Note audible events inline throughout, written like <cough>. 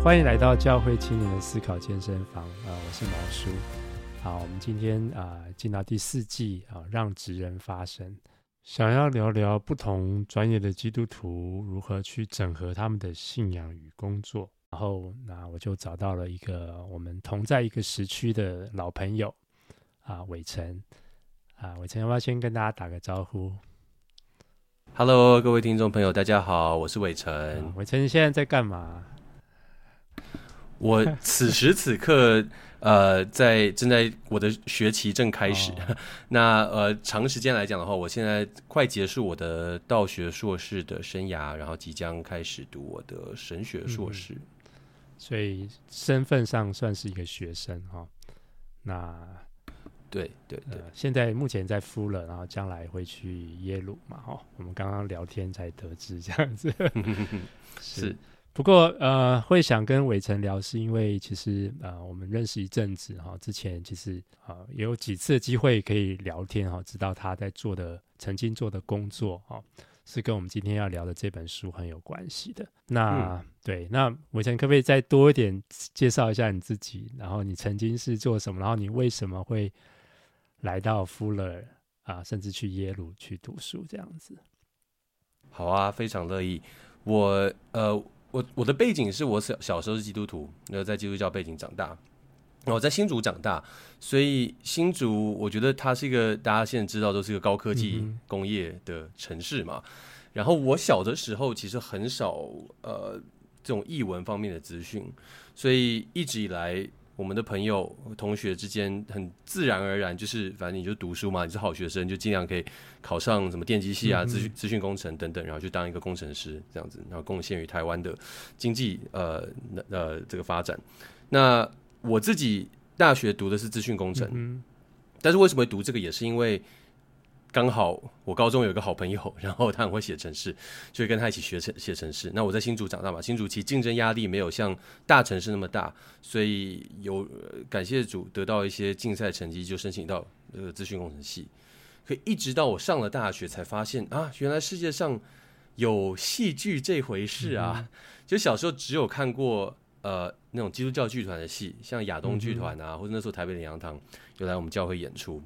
欢迎来到教会青年的思考健身房啊、呃！我是毛叔。好，我们今天啊、呃、进到第四季啊、呃，让职人发声，想要聊聊不同专业的基督徒如何去整合他们的信仰与工作。然后，那我就找到了一个我们同在一个时区的老朋友啊，伟成啊，伟成要不要先跟大家打个招呼？Hello，各位听众朋友，大家好，我是伟成。伟成，你现在在干嘛？我此时此刻，<laughs> 呃，在正在我的学期正开始。哦、<laughs> 那呃，长时间来讲的话，我现在快结束我的道学硕士的生涯，然后即将开始读我的神学硕士。嗯、所以身份上算是一个学生哈、哦。那。对对对、呃，现在目前在 Fuller，然后将来会去耶鲁嘛？哈，我们刚刚聊天才得知这样子。<laughs> 是，是不过呃，会想跟伟成聊，是因为其实呃，我们认识一阵子哈，之前其实啊、呃，也有几次机会可以聊天哈，知道他在做的曾经做的工作哈，是跟我们今天要聊的这本书很有关系的。那、嗯、对，那伟成可不可以再多一点介绍一下你自己？然后你曾经是做什么？然后你为什么会？来到 Fuller 啊，甚至去耶鲁去读书这样子。好啊，非常乐意。我呃，我我的背景是我小小时候是基督徒，然后在基督教背景长大。我在新竹长大，所以新竹我觉得它是一个大家现在知道都是一个高科技工业的城市嘛。嗯、然后我小的时候其实很少呃这种译文方面的资讯，所以一直以来。我们的朋友、同学之间很自然而然，就是反正你就读书嘛，你是好学生，就尽量可以考上什么电机系啊、资讯资讯工程等等，然后去当一个工程师这样子，然后贡献于台湾的经济呃呃这个发展。那我自己大学读的是资讯工程，但是为什么会读这个，也是因为。刚好我高中有一个好朋友，<laughs> 然后他很会写程式，就会跟他一起学写写程式。那我在新竹长大嘛，新竹其实竞争压力没有像大城市那么大，所以有感谢主得到一些竞赛成绩，就申请到这个资讯工程系。可一直到我上了大学才发现啊，原来世界上有戏剧这回事啊！嗯、<laughs> 就小时候只有看过呃那种基督教剧团的戏，像亚东剧团啊，嗯、或者那时候台北的洋堂有来我们教会演出。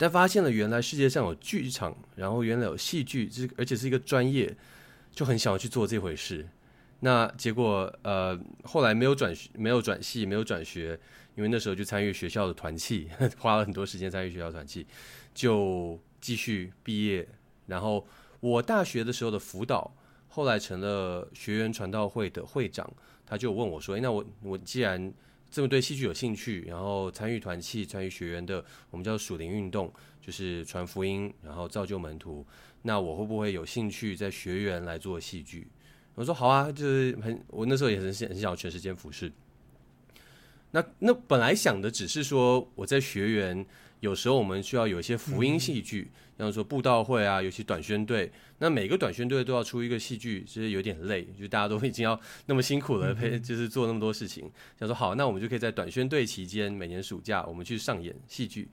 但发现了原来世界上有剧场，然后原来有戏剧，这而且是一个专业，就很想要去做这回事。那结果呃后来没有转没有转系，没有转学，因为那时候就参与学校的团契，<laughs> 花了很多时间参与学校团契，就继续毕业。然后我大学的时候的辅导，后来成了学员传道会的会长，他就问我说：“诶，那我我既然……”这么对戏剧有兴趣，然后参与团契、参与学员的，我们叫属灵运动，就是传福音，然后造就门徒。那我会不会有兴趣在学员来做戏剧？我说好啊，就是很，我那时候也很很想全时间服侍。那那本来想的只是说我在学员。有时候我们需要有一些福音戏剧，像说布道会啊，尤其短宣队。那每个短宣队都要出一个戏剧，其实有点累，就大家都已经要那么辛苦了，陪 <laughs> 就是做那么多事情。想说好，那我们就可以在短宣队期间，每年暑假我们去上演戏剧。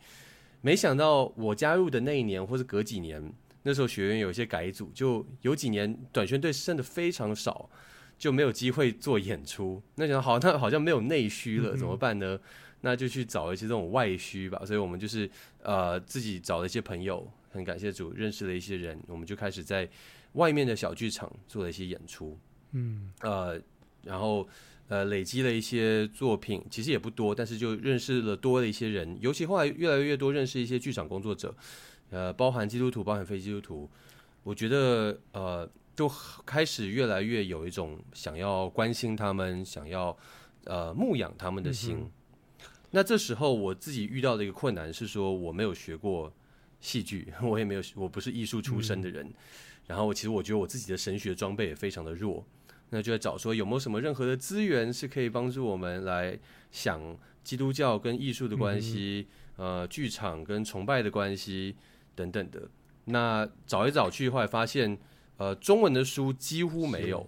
没想到我加入的那一年，或是隔几年，那时候学员有一些改组，就有几年短宣队剩的非常少，就没有机会做演出。那想好，那好像没有内需了，怎么办呢？那就去找一些这种外需吧，所以我们就是呃自己找了一些朋友，很感谢主认识了一些人，我们就开始在外面的小剧场做了一些演出，嗯。呃，然后呃累积了一些作品，其实也不多，但是就认识了多了一些人，尤其后来越来越多认识一些剧场工作者，呃，包含基督徒，包含非基督徒，我觉得呃就开始越来越有一种想要关心他们，想要呃牧养他们的心。嗯那这时候我自己遇到的一个困难是说，我没有学过戏剧，<laughs> 我也没有，我不是艺术出身的人。然后我其实我觉得我自己的神学装备也非常的弱，那就在找说有没有什么任何的资源是可以帮助我们来想基督教跟艺术的关系，呃，剧场跟崇拜的关系等等的。那找一找去，后来发现，呃，中文的书几乎没有。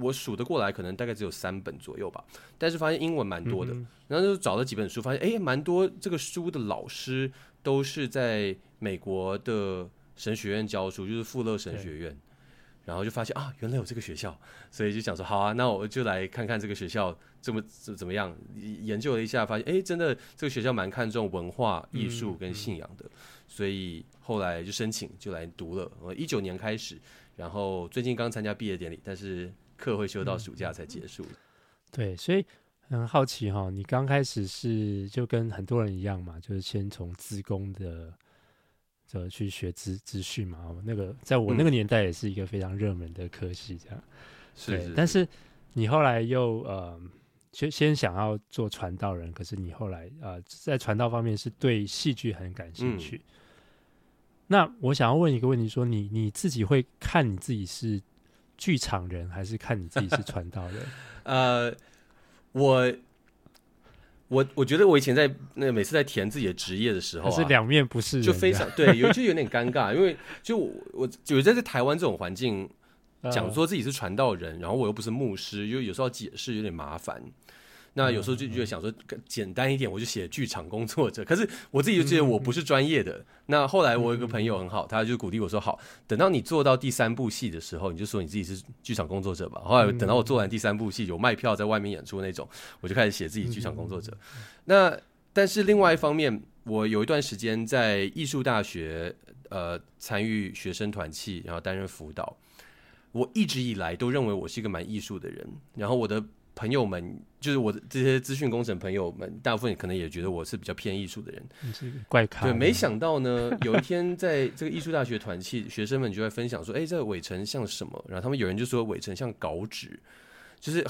我数得过来，可能大概只有三本左右吧。但是发现英文蛮多的，嗯、然后就找了几本书，发现哎，蛮多这个书的老师都是在美国的神学院教书，就是富勒神学院。然后就发现啊，原来有这个学校，所以就想说好啊，那我就来看看这个学校怎么怎怎么样。研究了一下，发现哎，真的这个学校蛮看重文化艺术跟信仰的，嗯嗯、所以后来就申请就来读了。我一九年开始，然后最近刚参加毕业典礼，但是课会修到暑假才结束。嗯、对，所以很好奇哈，你刚开始是就跟很多人一样嘛，就是先从资工的。这去学资资讯嘛，那个在我那个年代也是一个非常热门的科系，这样。是、嗯，但是你后来又呃，先先想要做传道人，可是你后来呃，在传道方面是对戏剧很感兴趣。嗯、那我想要问一个问题说，说你你自己会看你自己是剧场人，还是看你自己是传道人？<laughs> 呃，我。我我觉得我以前在那每次在填自己的职业的时候、啊，是两面不是人，就非常对，有就有点尴尬，因为就我我觉得在台湾这种环境讲说自己是传道人，然后我又不是牧师，因为有时候要解释有点麻烦。那有时候就觉得想说简单一点，我就写剧场工作者。<laughs> 可是我自己就觉得我不是专业的。那后来我有个朋友很好，他就鼓励我说：“好，等到你做到第三部戏的时候，你就说你自己是剧场工作者吧。”后来等到我做完第三部戏，有卖票在外面演出那种，我就开始写自己剧场工作者。那但是另外一方面，我有一段时间在艺术大学呃参与学生团契，然后担任辅导。我一直以来都认为我是一个蛮艺术的人，然后我的。朋友们，就是我的这些资讯工程朋友们，大部分可能也觉得我是比较偏艺术的人，怪咖。对，没想到呢，<laughs> 有一天在这个艺术大学团契，学生们就在分享说：“哎，这个伟成像什么？”然后他们有人就说：“伟成像稿纸，就是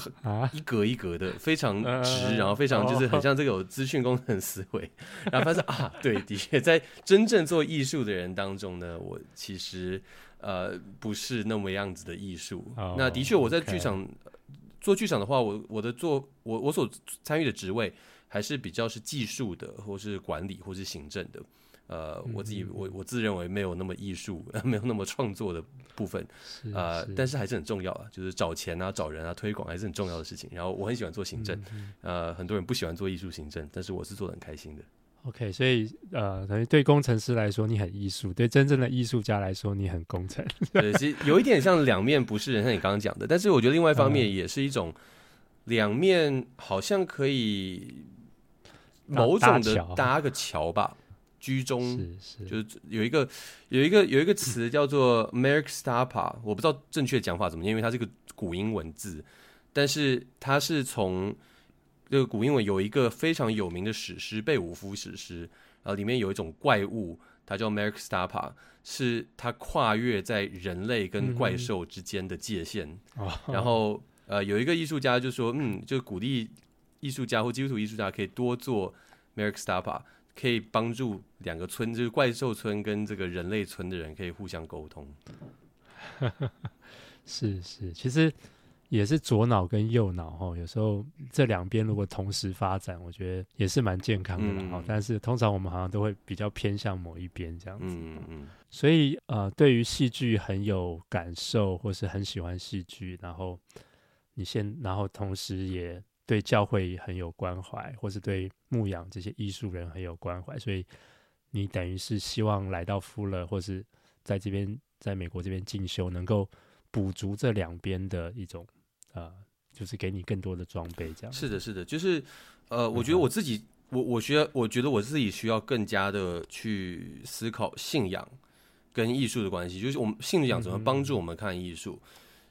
一格一格的，非常直，然后非常就是很 <laughs> 像这个有资讯工程思维。”然后发现啊，对，的确，在真正做艺术的人当中呢，我其实呃不是那么样子的艺术。那的确，我在剧场。做剧场的话，我我的做我我所参与的职位还是比较是技术的，或是管理，或是行政的。呃，我自己我我自认为没有那么艺术，<laughs> 没有那么创作的部分。啊、呃，但是还是很重要啊，就是找钱啊、找人啊、推广还是很重要的事情。然后我很喜欢做行政，呃，很多人不喜欢做艺术行政，但是我是做的很开心的。OK，所以呃，等于对工程师来说你很艺术，对真正的艺术家来说你很工程。<laughs> 对，其实有一点像两面不是人，像你刚刚讲的。但是我觉得另外一方面也是一种两面，好像可以某种的搭个桥吧，居中是是，就是有一个有一个有一个词叫做 Mearcstapa，我不知道正确讲法怎么念，因为它是个古英文字，但是它是从。这个古英文有一个非常有名的史诗《贝武夫史诗》，然后里面有一种怪物，它叫 Mearcstapa，是它跨越在人类跟怪兽之间的界限。嗯、然后呃，有一个艺术家就说，嗯，就鼓励艺术家或基督徒艺术家可以多做 Mearcstapa，可以帮助两个村，就是怪兽村跟这个人类村的人可以互相沟通。<laughs> 是是，其实。也是左脑跟右脑哈，有时候这两边如果同时发展，我觉得也是蛮健康的哈。嗯、但是通常我们好像都会比较偏向某一边这样子。嗯嗯。所以呃，对于戏剧很有感受，或是很喜欢戏剧，然后你先，然后同时也对教会很有关怀，或是对牧养这些艺术人很有关怀，所以你等于是希望来到富勒，或是在这边在美国这边进修，能够补足这两边的一种。呃，就是给你更多的装备，这样。是的，是的，就是呃，我觉得我自己，我我需要，我觉得我自己需要更加的去思考信仰跟艺术的关系，就是我们信仰怎么帮助我们看艺术，嗯、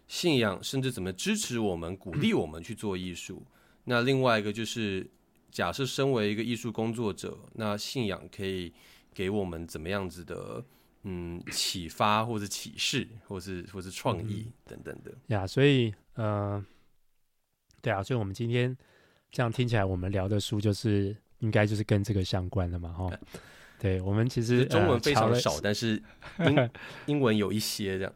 信仰甚至怎么支持我们、鼓励我们去做艺术。嗯、那另外一个就是，假设身为一个艺术工作者，那信仰可以给我们怎么样子的？嗯，启发或者启示，或是或是创意等等的呀。Yeah, 所以呃，对啊，所以我们今天这样听起来，我们聊的书就是应该就是跟这个相关的嘛，哈。对，我们其实中文非常少，呃、但是 <laughs> 英英文有一些这样。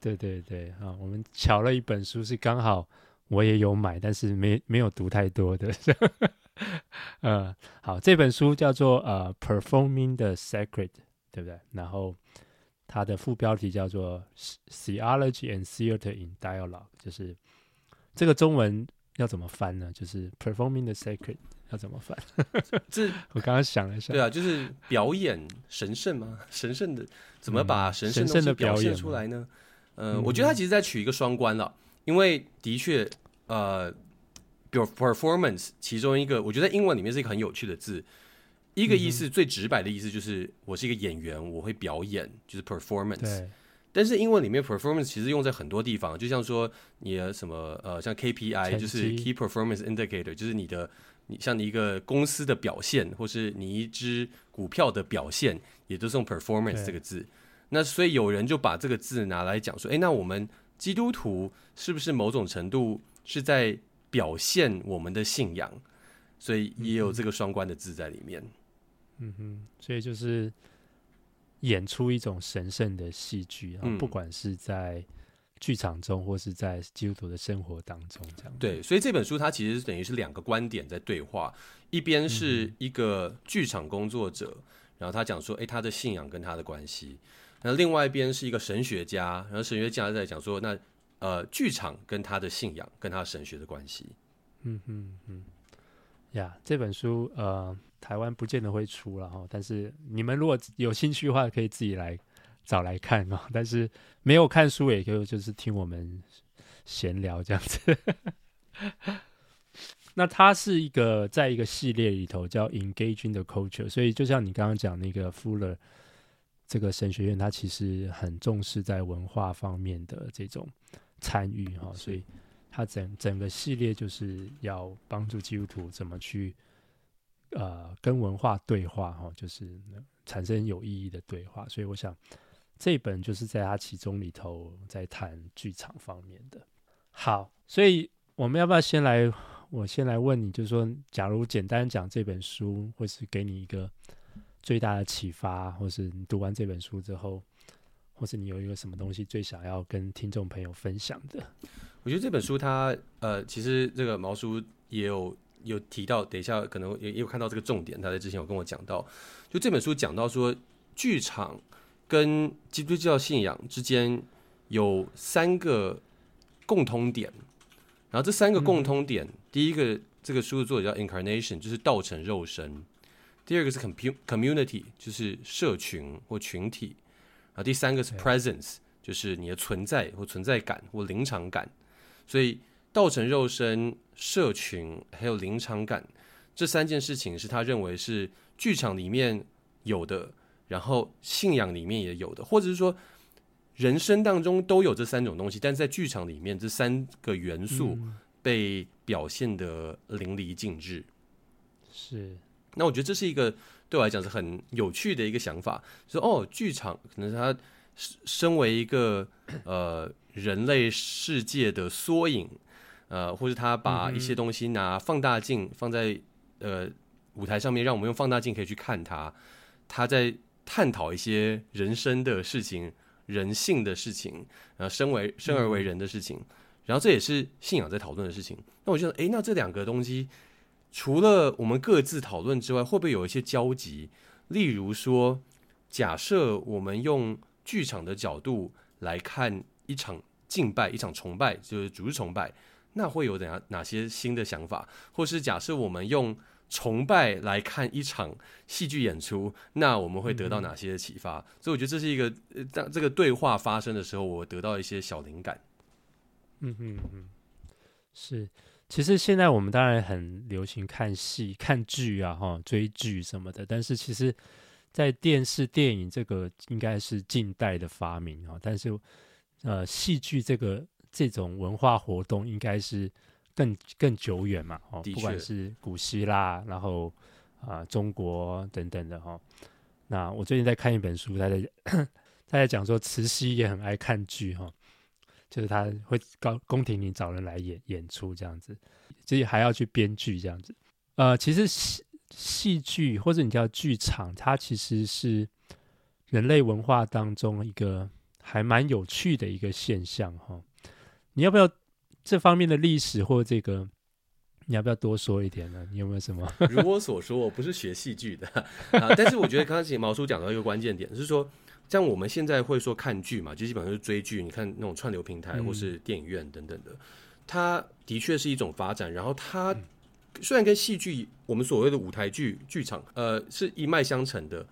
对对对啊，我们瞧了一本书，是刚好我也有买，但是没没有读太多的。呃，好，这本书叫做呃《Performing the Sacred》。对不对？然后它的副标题叫做《Theology and Theater in Dialogue》，就是这个中文要怎么翻呢？就是 “Performing the Sacred” 要怎么翻？<laughs> 这 <laughs> 我刚刚想了一下，对啊，就是表演神圣吗？<laughs> 神圣的怎么把神圣的表现出来呢？呃，我觉得他其实在取一个双关了，因为的确，呃，比如 performance 其中一个，我觉得在英文里面是一个很有趣的字，一个意思最直白的意思就是我是一个演员，我会表演，就是 performance。但是英文里面 performance 其实用在很多地方，就像说你的什么呃，像 KPI 就是 key performance indicator，就是你的你像你一个公司的表现，或是你一支股票的表现，也都是用 performance 这个字。那所以有人就把这个字拿来讲说，哎，那我们基督徒是不是某种程度是在表现我们的信仰？所以也有这个双关的字在里面。嗯哼，所以就是演出一种神圣的戏剧，然后不管是在剧场中，或是在基督徒的生活当中，这样。对，所以这本书它其实等于是两个观点在对话，一边是一个剧场工作者，然后他讲说，哎，他的信仰跟他的关系。那另外一边是一个神学家，然后神学家在讲说，那呃，剧场跟他的信仰跟他的神学的关系。嗯嗯嗯，呀，这本书呃，台湾不见得会出了哈，但是你们如果有兴趣的话，可以自己来找来看哦。<laughs> 但是没有看书，也可以就是听我们闲聊这样子。<laughs> 那它是一个在一个系列里头叫 Engaging the Culture，所以就像你刚刚讲那个 Fuller。这个神学院，它其实很重视在文化方面的这种参与哈，所以它整整个系列就是要帮助基督徒怎么去呃跟文化对话哈，就是产生有意义的对话。所以我想这本就是在他其中里头在谈剧场方面的。好，所以我们要不要先来？我先来问你，就是说，假如简单讲这本书，或是给你一个。最大的启发，或是你读完这本书之后，或是你有一个什么东西最想要跟听众朋友分享的？我觉得这本书它呃，其实这个毛叔也有有提到，等一下可能也也有看到这个重点。他在之前有跟我讲到，就这本书讲到说，剧场跟基督教信仰之间有三个共通点，然后这三个共通点，嗯、第一个这个书的作者叫 Incarnation，就是道成肉身。第二个是 community，就是社群或群体，然后第三个是 presence，就是你的存在或存在感或临场感。所以道成肉身、社群还有临场感这三件事情，是他认为是剧场里面有的，然后信仰里面也有的，或者是说人生当中都有这三种东西，但是在剧场里面这三个元素被表现得淋漓尽致。是。那我觉得这是一个对我来讲是很有趣的一个想法，说哦，剧场可能是他身为一个呃人类世界的缩影，呃，或是他把一些东西拿放大镜放在呃舞台上面，让我们用放大镜可以去看他，他在探讨一些人生的事情、人性的事情，然后生为生而为人的事情，然后这也是信仰在讨论的事情。那我觉得，诶，那这两个东西。除了我们各自讨论之外，会不会有一些交集？例如说，假设我们用剧场的角度来看一场敬拜、一场崇拜，就是主日崇拜，那会有怎样哪些新的想法？或是假设我们用崇拜来看一场戏剧演出，那我们会得到哪些启发？嗯、所以我觉得这是一个当这个对话发生的时候，我得到一些小灵感。嗯嗯嗯，是。其实现在我们当然很流行看戏、看剧啊，哈，追剧什么的。但是其实，在电视、电影这个应该是近代的发明啊。但是，呃，戏剧这个这种文化活动应该是更更久远嘛，哦，不管是古希腊，然后啊、呃，中国等等的哈。那我最近在看一本书，他在他在讲说，慈禧也很爱看剧哈。就是他会高宫廷里找人来演演出这样子，所以还要去编剧这样子。呃，其实戏戏剧或者你叫剧场，它其实是人类文化当中一个还蛮有趣的一个现象哈。你要不要这方面的历史或这个，你要不要多说一点呢？你有没有什么？<laughs> 如我所说，我不是学戏剧的啊，但是我觉得刚才毛叔讲到一个关键点，是说。像我们现在会说看剧嘛，就基本上是追剧。你看那种串流平台或是电影院等等的，它的确是一种发展。然后它虽然跟戏剧，我们所谓的舞台剧剧场，呃，是一脉相承的，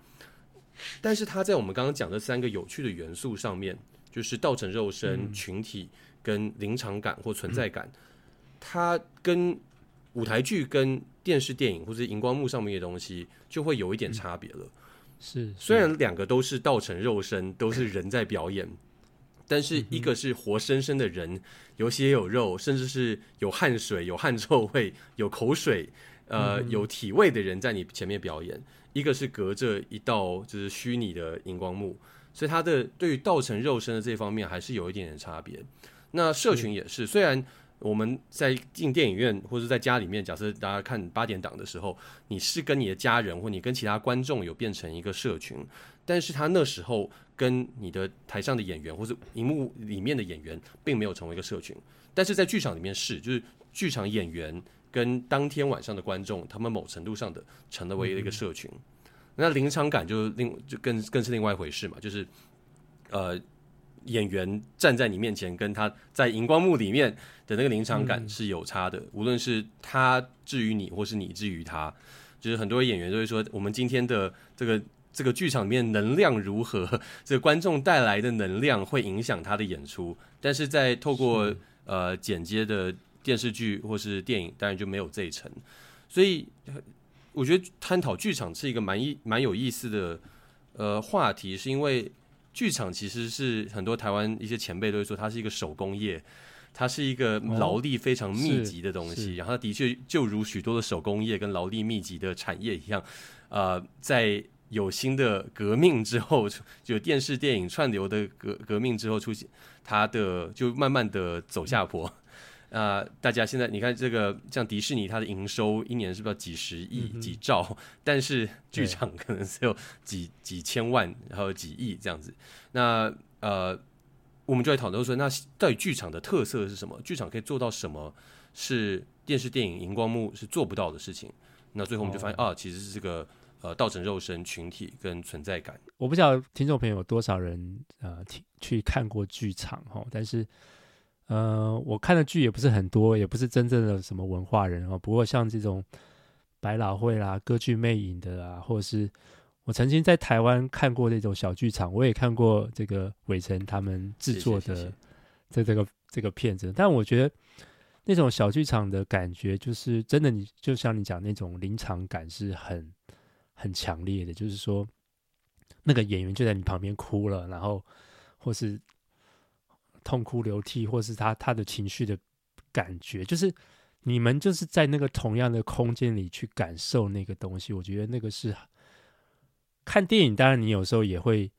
但是它在我们刚刚讲的三个有趣的元素上面，就是道成肉身、嗯、群体跟临场感或存在感，嗯、它跟舞台剧跟电视电影或者荧光幕上面的东西就会有一点差别了。嗯、是，是，虽然两个都是道成肉身，<laughs> 都是人在表演，但是一个是活生生的人，有血有肉，甚至是有汗水、有汗臭味、有口水，呃，嗯、有体味的人在你前面表演。一个是隔着一道就是虚拟的荧光幕，所以它的对于道成肉身的这方面还是有一点点差别。那社群也是，虽然我们在进电影院或者在家里面，假设大家看八点档的时候，你是跟你的家人或你跟其他观众有变成一个社群，但是他那时候跟你的台上的演员或者荧幕里面的演员并没有成为一个社群，但是在剧场里面是，就是剧场演员。跟当天晚上的观众，他们某程度上的成了为了一个社群，嗯、那临场感就另就更更是另外一回事嘛，就是呃演员站在你面前，跟他在荧光幕里面的那个临场感是有差的，嗯、无论是他至于你，或是你至于他，就是很多演员都会说，我们今天的这个这个剧场里面能量如何，<laughs> 这个观众带来的能量会影响他的演出，但是在透过呃剪接的。电视剧或是电影，当然就没有这一层，所以我觉得探讨剧场是一个蛮意蛮有意思的呃话题，是因为剧场其实是很多台湾一些前辈都会说，它是一个手工业，它是一个劳力非常密集的东西，哦、然后它的确就如许多的手工业跟劳力密集的产业一样，呃，在有新的革命之后，就电视电影串流的革革命之后出现，它的就慢慢的走下坡。呃，大家现在你看这个，像迪士尼，它的营收一年是不是要几十亿、嗯、几兆？<laughs> 但是剧场可能只有几几千万，然后几亿这样子。那呃，我们就在讨论说，那到底剧场的特色是什么？剧场可以做到什么？是电视、电影、荧光幕是做不到的事情。那最后我们就发现，哦、啊，其实是这个呃，道成肉身、群体跟存在感。我不知道听众朋友有多少人呃，去看过剧场哈，但是。呃，我看的剧也不是很多，也不是真正的什么文化人哦。不过像这种百老汇啦、歌剧魅影的啦，或者是我曾经在台湾看过那种小剧场，我也看过这个伟成他们制作的这这个这个片子。但我觉得那种小剧场的感觉，就是真的，你就像你讲那种临场感是很很强烈的，就是说那个演员就在你旁边哭了，然后或是。痛哭流涕，或是他他的情绪的感觉，就是你们就是在那个同样的空间里去感受那个东西。我觉得那个是看电影，当然你有时候也会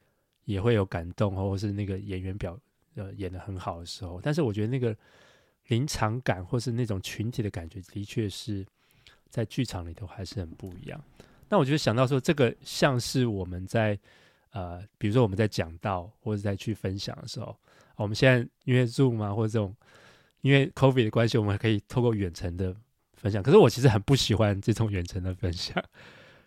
也会有感动，或是那个演员表呃演的很好的时候。但是我觉得那个临场感，或是那种群体的感觉，的确是在剧场里头还是很不一样。那我觉得想到说，这个像是我们在呃，比如说我们在讲到或者在去分享的时候。我们现在因为 Zoom 嘛，或者这种因为 COVID 的关系，我们可以透过远程的分享。可是我其实很不喜欢这种远程的分享，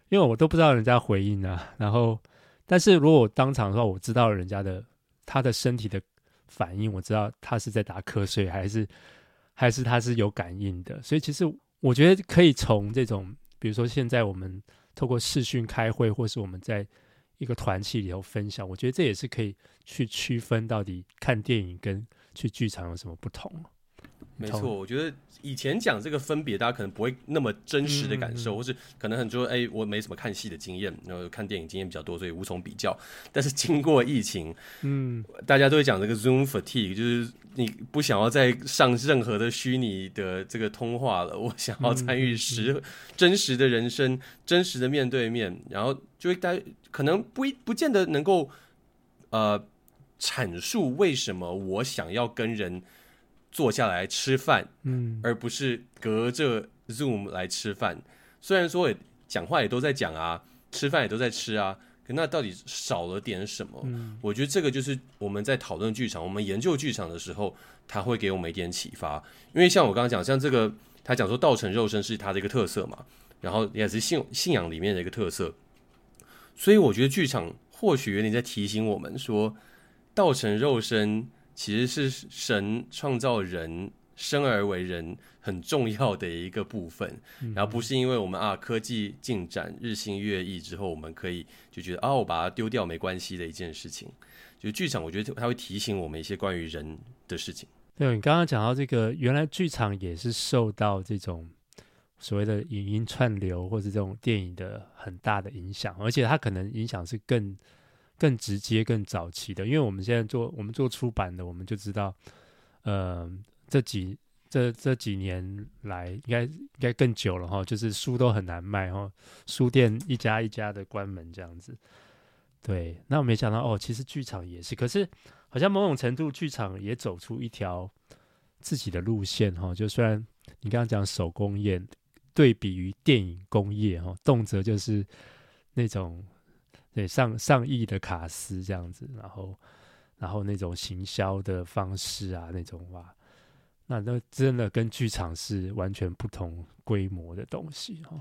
因为我都不知道人家回应啊。然后，但是如果我当场的话，我知道人家的他的身体的反应，我知道他是在打瞌睡，还是还是他是有感应的。所以其实我觉得可以从这种，比如说现在我们透过视讯开会，或是我们在。一个团契里头分享，我觉得这也是可以去区分到底看电影跟去剧场有什么不同。没错，我觉得以前讲这个分别，大家可能不会那么真实的感受，嗯、或是可能很多哎，我没什么看戏的经验，然后看电影经验比较多，所以无从比较。但是经过疫情，嗯，大家都会讲这个 Zoom fatigue，就是你不想要再上任何的虚拟的这个通话了，我想要参与实、嗯、真实的人生，真实的面对面，然后就会大家可能不一不见得能够呃阐述为什么我想要跟人。坐下来吃饭，嗯，而不是隔着 Zoom 来吃饭。虽然说也讲话也都在讲啊，吃饭也都在吃啊，可那到底少了点什么？嗯，我觉得这个就是我们在讨论剧场，我们研究剧场的时候，他会给我们一点启发。因为像我刚刚讲，像这个他讲说道成肉身是他的一个特色嘛，然后也是信信仰里面的一个特色。所以我觉得剧场或许有点在提醒我们说，道成肉身。其实是神创造人生而为人很重要的一个部分。然后不是因为我们啊科技进展日新月异之后，我们可以就觉得啊我把它丢掉没关系的一件事情。就剧场，我觉得它会提醒我们一些关于人的事情。对，你刚刚讲到这个，原来剧场也是受到这种所谓的影音串流或者这种电影的很大的影响，而且它可能影响是更更直接、更早期的。因为我们现在做我们做出版的，我们就知道，呃，这几这这几年来，应该应该更久了哈，就是书都很难卖哈，书店一家一家的关门这样子。对，那我没想到哦，其实剧场也是，可是好像某种程度，剧场也走出一条自己的路线哈。就虽然你刚刚讲手工业，对比于电影工业哈，动辄就是那种对上上亿的卡司这样子，然后然后那种行销的方式啊，那种哇，那那真的跟剧场是完全不同规模的东西哦。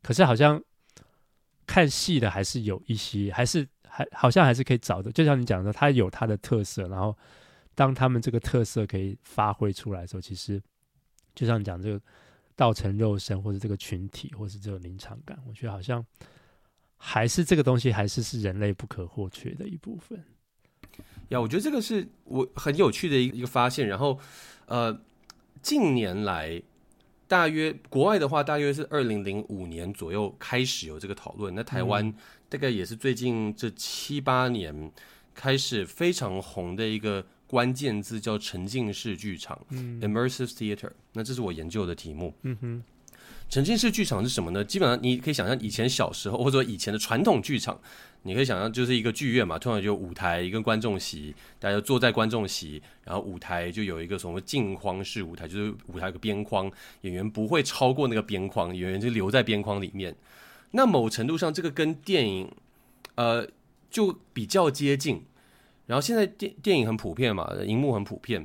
可是好像看戏的还是有一些，还是。还好像还是可以找的，就像你讲的，它有它的特色。然后，当他们这个特色可以发挥出来的时候，其实就像你讲这个道成肉身，或者这个群体，或是这个临场感，我觉得好像还是这个东西，还是是人类不可或缺的一部分。呀，我觉得这个是我很有趣的一个一个发现。然后，呃，近年来，大约国外的话，大约是二零零五年左右开始有这个讨论。那台湾。嗯大概也是最近这七八年开始非常红的一个关键字，叫沉浸式剧场，嗯，immersive theater。那这是我研究的题目。嗯哼，沉浸式剧场是什么呢？基本上你可以想象以前小时候，或者以前的传统剧场，你可以想象就是一个剧院嘛，通常就舞台一个观众席，大家就坐在观众席，然后舞台就有一个什么镜框式舞台，就是舞台有个边框，演员不会超过那个边框，演员就留在边框里面。那某程度上，这个跟电影，呃，就比较接近。然后现在电电影很普遍嘛，荧幕很普遍，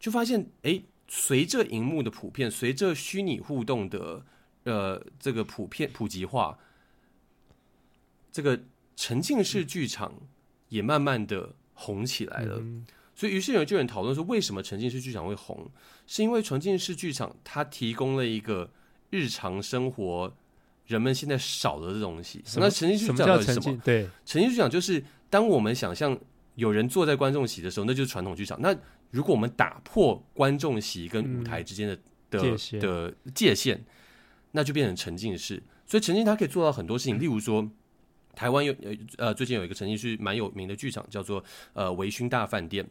就发现，哎，随着荧幕的普遍，随着虚拟互动的，呃，这个普遍普及化，这个沉浸式剧场也慢慢的红起来了。嗯、所以，于是有就有人讨论说，为什么沉浸式剧场会红？是因为沉浸式剧场它提供了一个日常生活。人们现在少的这东西。那沉浸式剧场是什么？对，沉浸式剧场就是当我们想象有人坐在观众席的时候，那就是传统剧场。那如果我们打破观众席跟舞台之间的、嗯、的界限的界限，那就变成沉浸式。所以沉浸它可以做到很多事情，例如说，台湾有呃最近有一个沉浸式蛮有名的剧场，叫做呃微醺大饭店。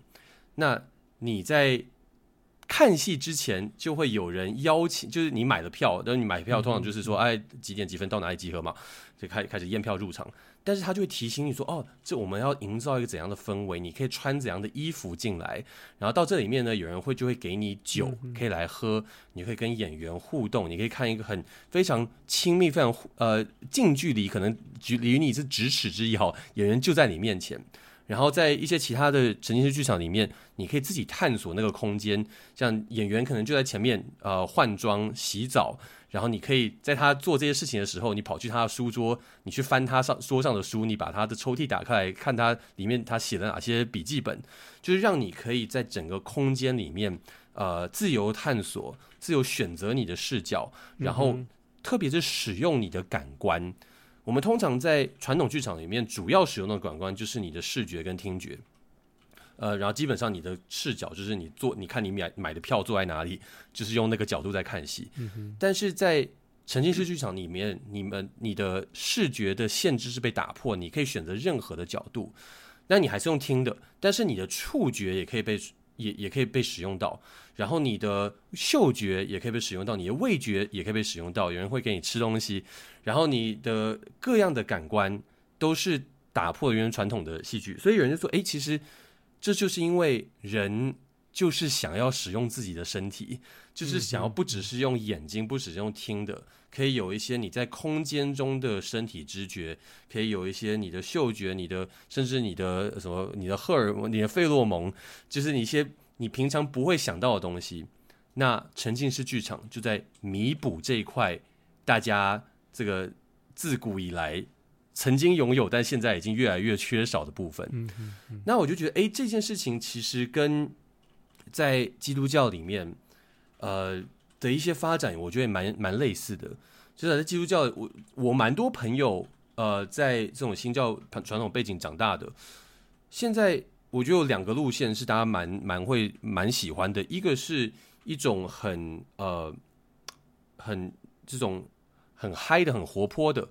那你在看戏之前就会有人邀请，就是你买了票，但是你买票通常就是说，哎，几点几分到哪里集合嘛，就开开始验票入场。但是他就会提醒你说，哦，这我们要营造一个怎样的氛围？你可以穿怎样的衣服进来？然后到这里面呢，有人会就会给你酒可以来喝，你可以跟演员互动，你可以看一个很非常亲密、非常呃近距离，可能距离你是咫尺之遥，演员就在你面前。然后在一些其他的沉浸式剧场里面，你可以自己探索那个空间，像演员可能就在前面呃换装、洗澡，然后你可以在他做这些事情的时候，你跑去他的书桌，你去翻他上桌上的书，你把他的抽屉打开来看他里面他写了哪些笔记本，就是让你可以在整个空间里面呃自由探索、自由选择你的视角，然后特别是使用你的感官。我们通常在传统剧场里面，主要使用的感官就是你的视觉跟听觉，呃，然后基本上你的视角就是你坐，你看你买买的票坐在哪里，就是用那个角度在看戏。嗯。但是在沉浸式剧场里面，你们你的视觉的限制是被打破，你可以选择任何的角度，那你还是用听的，但是你的触觉也可以被。也也可以被使用到，然后你的嗅觉也可以被使用到，你的味觉也可以被使用到。有人会给你吃东西，然后你的各样的感官都是打破原传统的戏剧。所以有人就说：“诶，其实这就是因为人就是想要使用自己的身体，就是想要不只是用眼睛，不只是用听的。”可以有一些你在空间中的身体知觉，可以有一些你的嗅觉，你的甚至你的什么，你的荷尔蒙，你的费洛蒙，就是你一些你平常不会想到的东西。那沉浸式剧场就在弥补这一块，大家这个自古以来曾经拥有，但现在已经越来越缺少的部分。嗯嗯嗯。那我就觉得，哎，这件事情其实跟在基督教里面，呃的一些发展，我觉得蛮蛮类似的。就是在基督教，我我蛮多朋友，呃，在这种新教传统背景长大的，现在我觉得有两个路线是大家蛮蛮会蛮喜欢的，一个是一种很呃很这种很嗨的、很活泼的，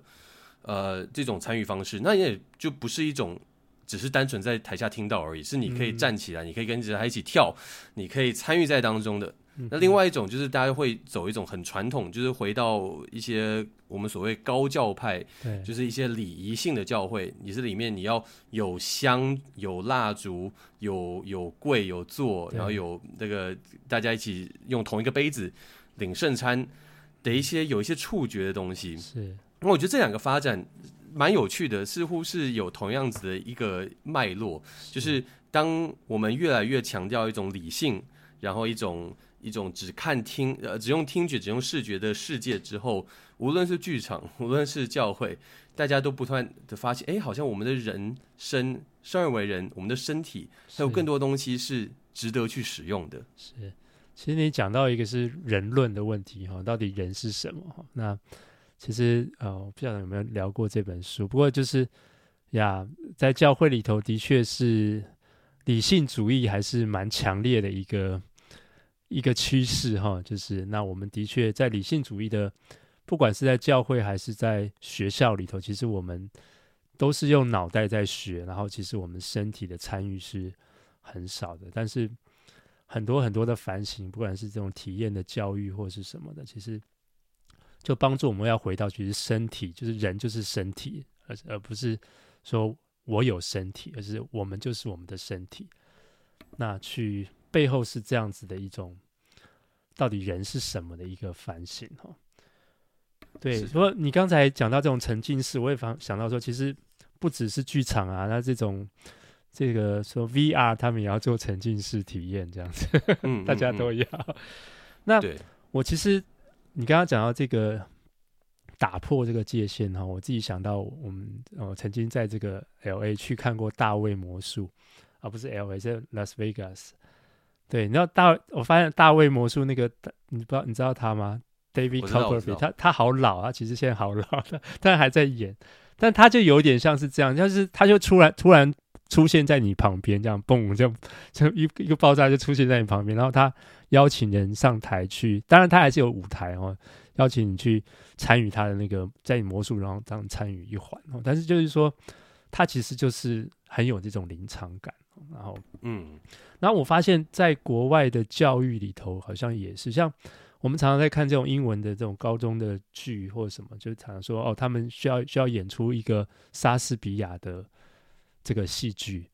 呃，这种参与方式，那也就不是一种。只是单纯在台下听到而已，是你可以站起来，嗯、你可以跟着他一起跳，你可以参与在当中的。嗯、那另外一种就是大家会走一种很传统，就是回到一些我们所谓高教派，对，就是一些礼仪性的教会。你是里面你要有香、有蜡烛、有有跪、有坐，然后有那个大家一起用同一个杯子领圣餐的一些有一些触觉的东西。是，那我觉得这两个发展。蛮有趣的，似乎是有同样子的一个脉络，就是当我们越来越强调一种理性，然后一种一种只看听呃只用听觉只用视觉的世界之后，无论是剧场，无论是教会，大家都不断的发现，哎，好像我们的人生生而为人，我们的身体还有更多东西是值得去使用的。是，其实你讲到一个是人论的问题哈，到底人是什么哈？那其实呃，我不晓得有没有聊过这本书，不过就是呀，在教会里头的确是理性主义还是蛮强烈的一个一个趋势哈。就是那我们的确在理性主义的，不管是在教会还是在学校里头，其实我们都是用脑袋在学，然后其实我们身体的参与是很少的。但是很多很多的反省，不管是这种体验的教育或是什么的，其实。就帮助我们要回到，其实身体就是人，就是身体，而而不是说我有身体，而是我们就是我们的身体。那去背后是这样子的一种，到底人是什么的一个反省哈。对，不过你刚才讲到这种沉浸式，我也想想到说，其实不只是剧场啊，那这种这个说 VR，他们也要做沉浸式体验，这样子，嗯、<laughs> 大家都要。嗯嗯、那我其实。你刚刚讲到这个打破这个界限哈，我自己想到我们呃曾经在这个 L A 去看过大卫魔术啊，不是 L A 是 Las Vegas。对，你知道大，我发现大卫魔术那个，你不知道你知道他吗？David Copperfield，他他好老啊，其实现在好老了，<laughs> 但还在演，但他就有点像是这样，就是他就突然突然出现在你旁边，这样嘣，这样就一一个爆炸就出现在你旁边，然后他。邀请人上台去，当然他还是有舞台哦。邀请你去参与他的那个，在你魔术然后这样参与一环哦。但是就是说，他其实就是很有这种临场感。然后，嗯，然后我发现在国外的教育里头，好像也是像我们常常在看这种英文的这种高中的剧或者什么，就常常说哦，他们需要需要演出一个莎士比亚的这个戏剧。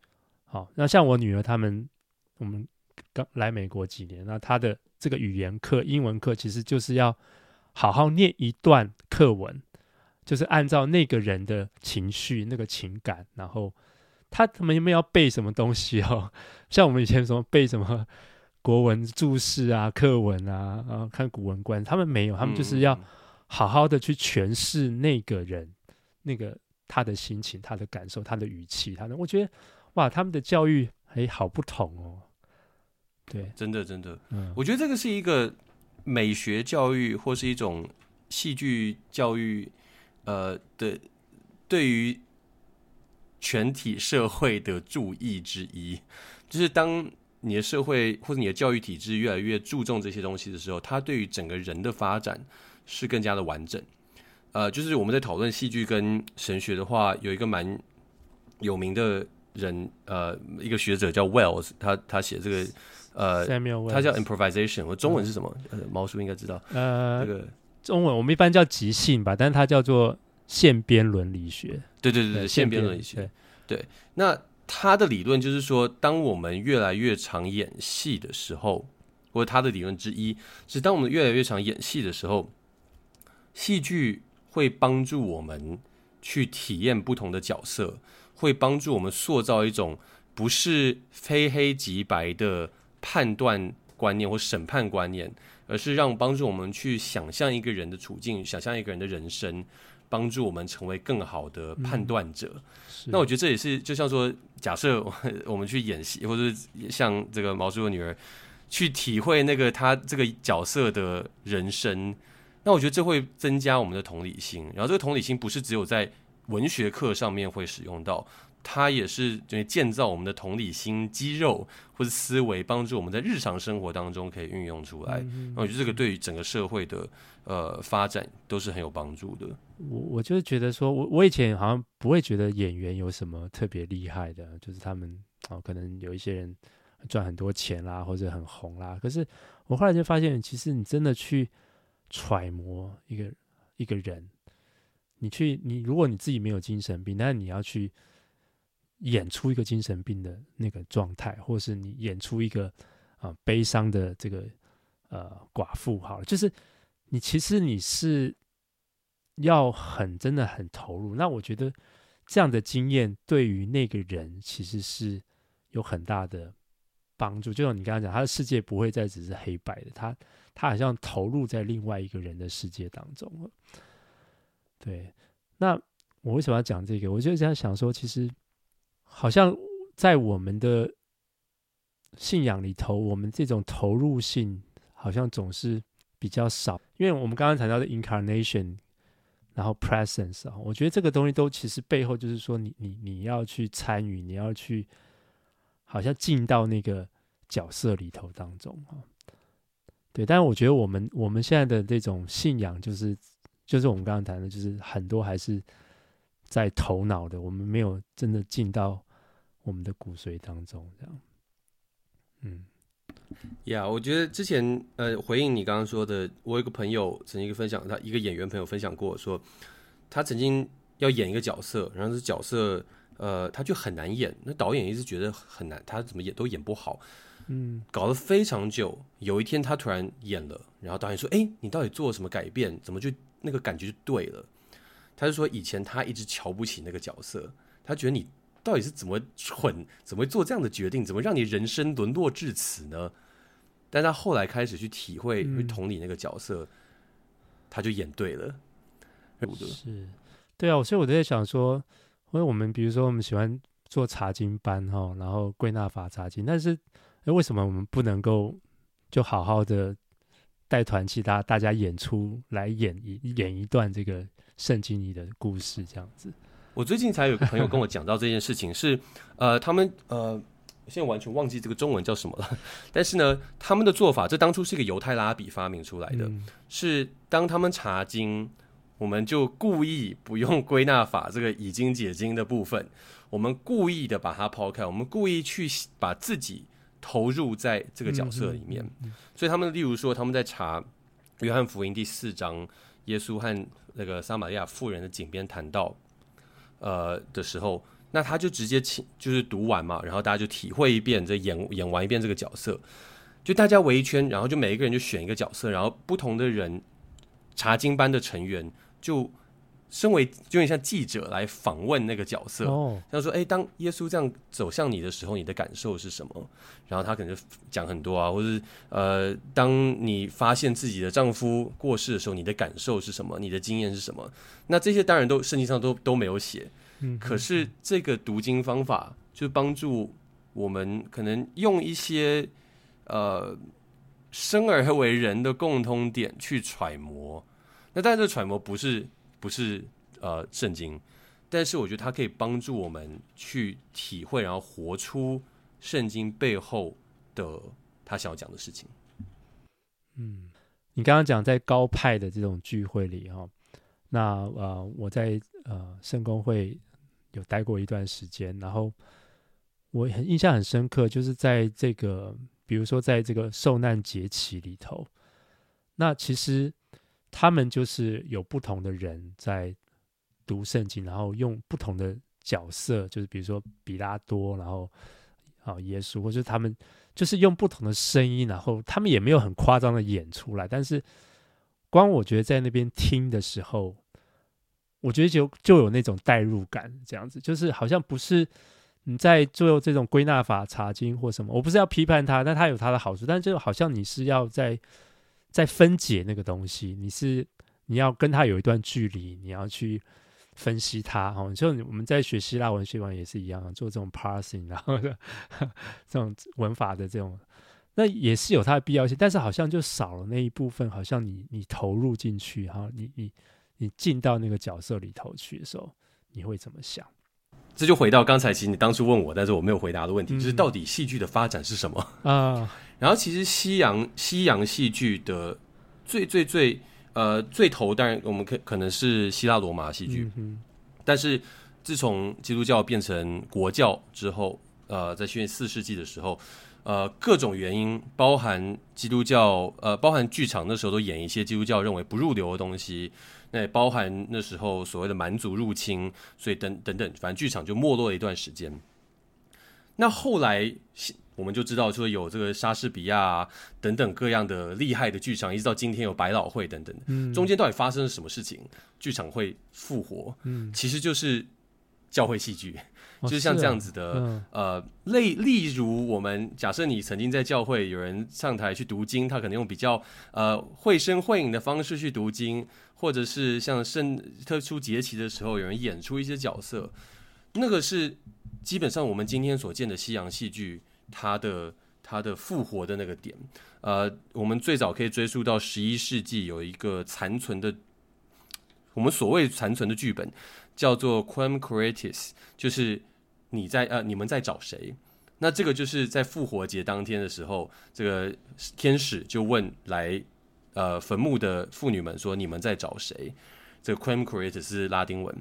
好，那像我女儿他们，我们。刚来美国几年，那她的这个语言课、英文课，其实就是要好好念一段课文，就是按照那个人的情绪、那个情感，然后他他们有没有要背什么东西哦？<laughs> 像我们以前什么背什么国文注释啊、课文啊，然后看古文观，他们没有，他们就是要好好的去诠释那个人、那个他的心情、他的感受、他的语气，他的，我觉得哇，他们的教育哎，好不同哦。对，真的真的，嗯，我觉得这个是一个美学教育或是一种戏剧教育，呃的对于全体社会的注意之一，就是当你的社会或者你的教育体制越来越注重这些东西的时候，它对于整个人的发展是更加的完整。呃，就是我们在讨论戏剧跟神学的话，有一个蛮有名的人，呃，一个学者叫 Wells，他他写这个。呃，他叫 improvisation，我中文是什么？呃，毛叔应该知道。呃，这个中文我们一般叫即兴吧，但是它叫做现编伦理学。对对对对，线编伦理学。对，对，那他的理论就是说，当我们越来越常演戏的时候，或者他的理论之一是，当我们越来越常演戏的时候，戏剧会帮助我们去体验不同的角色，会帮助我们塑造一种不是非黑即白的。判断观念或审判观念，而是让帮助我们去想象一个人的处境，想象一个人的人生，帮助我们成为更好的判断者。嗯、那我觉得这也是，就像说，假设我们去演戏，或者像这个毛叔的女儿，去体会那个她这个角色的人生。那我觉得这会增加我们的同理心，然后这个同理心不是只有在文学课上面会使用到，它也是就是建造我们的同理心肌肉或者思维，帮助我们在日常生活当中可以运用出来。那我觉得这个对于整个社会的呃发展都是很有帮助的。我我就是觉得说，我我以前好像不会觉得演员有什么特别厉害的，就是他们哦，可能有一些人赚很多钱啦，或者很红啦。可是我后来就发现，其实你真的去。揣摩一个一个人，你去你如果你自己没有精神病，那你要去演出一个精神病的那个状态，或是你演出一个啊、悲伤的这个呃寡妇，好了，就是你其实你是要很真的很投入。那我觉得这样的经验对于那个人其实是有很大的帮助。就像你刚刚讲，他的世界不会再只是黑白的，他。他好像投入在另外一个人的世界当中了。对，那我为什么要讲这个？我就在想说，其实好像在我们的信仰里头，我们这种投入性好像总是比较少。因为我们刚刚谈到的 incarnation，然后 presence 啊，我觉得这个东西都其实背后就是说你，你你你要去参与，你要去好像进到那个角色里头当中啊。对，但是我觉得我们我们现在的这种信仰，就是就是我们刚刚谈的，就是很多还是在头脑的，我们没有真的进到我们的骨髓当中，这样。嗯，呀，yeah, 我觉得之前呃，回应你刚刚说的，我有一个朋友曾经分享，他一个演员朋友分享过，说他曾经要演一个角色，然后这角色呃，他就很难演，那导演一直觉得很难，他怎么演都演不好。嗯，搞了非常久。有一天他突然演了，然后导演说：“哎，你到底做了什么改变？怎么就那个感觉就对了？”他就说：“以前他一直瞧不起那个角色，他觉得你到底是怎么蠢，怎么会做这样的决定？怎么让你人生沦落至此呢？”但他后来开始去体会、去同理那个角色，他就演对了。是，对啊，所以我在想说，因为我们比如说我们喜欢做查经班哈，然后归纳法查经，但是。那为什么我们不能够就好好的带团，其他大家演出来演一演一段这个圣经里的故事这样子？我最近才有个朋友跟我讲到这件事情，是呃，他们呃，现在完全忘记这个中文叫什么了。<laughs> 但是呢，他们的做法，这当初是一个犹太拉比发明出来的，嗯、是当他们查经，我们就故意不用归纳法这个已经解经的部分，我们故意的把它抛开，我们故意去把自己。投入在这个角色里面，所以他们例如说，他们在查约翰福音第四章，耶稣和那个撒玛利亚妇人的井边谈到，呃的时候，那他就直接请就是读完嘛，然后大家就体会一遍，这演演完一遍这个角色，就大家围一圈，然后就每一个人就选一个角色，然后不同的人查经班的成员就。身为就有点像记者来访问那个角色，他说：“哎，当耶稣这样走向你的时候，你的感受是什么？”然后他可能就讲很多啊，或是呃，当你发现自己的丈夫过世的时候，你的感受是什么？你的经验是什么？那这些当然都圣经上都都没有写。嗯，可是这个读经方法就帮助我们，可能用一些呃生而为人的共通点去揣摩。那但是这揣摩不是。不是呃圣经，但是我觉得它可以帮助我们去体会，然后活出圣经背后的他想要讲的事情。嗯，你刚刚讲在高派的这种聚会里哈，那呃我在呃圣公会有待过一段时间，然后我很印象很深刻，就是在这个比如说在这个受难节期里头，那其实。他们就是有不同的人在读圣经，然后用不同的角色，就是比如说比拉多，然后啊耶稣，或者他们就是用不同的声音，然后他们也没有很夸张的演出来，但是光我觉得在那边听的时候，我觉得就就有那种代入感，这样子就是好像不是你在做这种归纳法查经或什么，我不是要批判他，但他有他的好处，但就好像你是要在。在分解那个东西，你是你要跟他有一段距离，你要去分析它。哦，就我们在学希腊文学完也是一样，做这种 parsing，然后的这种文法的这种那也是有它的必要性，但是好像就少了那一部分，好像你你投入进去哈，你你你进到那个角色里头去的时候，你会怎么想？这就回到刚才其实你当初问我，但是我没有回答的问题，嗯、就是到底戏剧的发展是什么啊？然后其实西洋西洋戏剧的最最最呃最头，当然我们可可能是希腊罗马戏剧，嗯、但是自从基督教变成国教之后，呃，在西元四世纪的时候，呃，各种原因，包含基督教，呃，包含剧场那时候都演一些基督教认为不入流的东西。那也包含那时候所谓的蛮族入侵，所以等等等，反正剧场就没落了一段时间。那后来我们就知道说有这个莎士比亚啊等等各样的厉害的剧场，一直到今天有百老汇等等。嗯，中间到底发生了什么事情？剧场会复活？嗯，其实就是教会戏剧。就是像这样子的，呃，例例如我们假设你曾经在教会有人上台去读经，他可能用比较呃绘声绘影的方式去读经，或者是像圣特殊节期的时候有人演出一些角色，那个是基本上我们今天所见的西洋戏剧它的它的复活的那个点。呃，我们最早可以追溯到十一世纪有一个残存的，我们所谓残存的剧本叫做 Quem Curatis，就是。你在呃，你们在找谁？那这个就是在复活节当天的时候，这个天使就问来呃坟墓的妇女们说：“你们在找谁？”这个 Quem Curatis 是拉丁文，